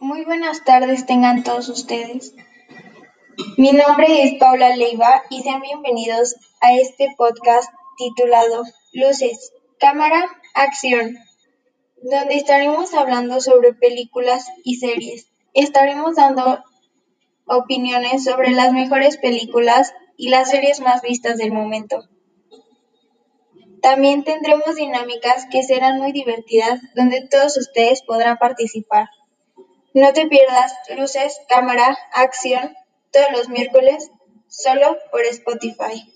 Muy buenas tardes tengan todos ustedes. Mi nombre es Paula Leiva y sean bienvenidos a este podcast titulado Luces, Cámara, Acción, donde estaremos hablando sobre películas y series. Estaremos dando opiniones sobre las mejores películas y las series más vistas del momento. También tendremos dinámicas que serán muy divertidas donde todos ustedes podrán participar. No te pierdas Luces, Cámara, Acción todos los miércoles solo por Spotify.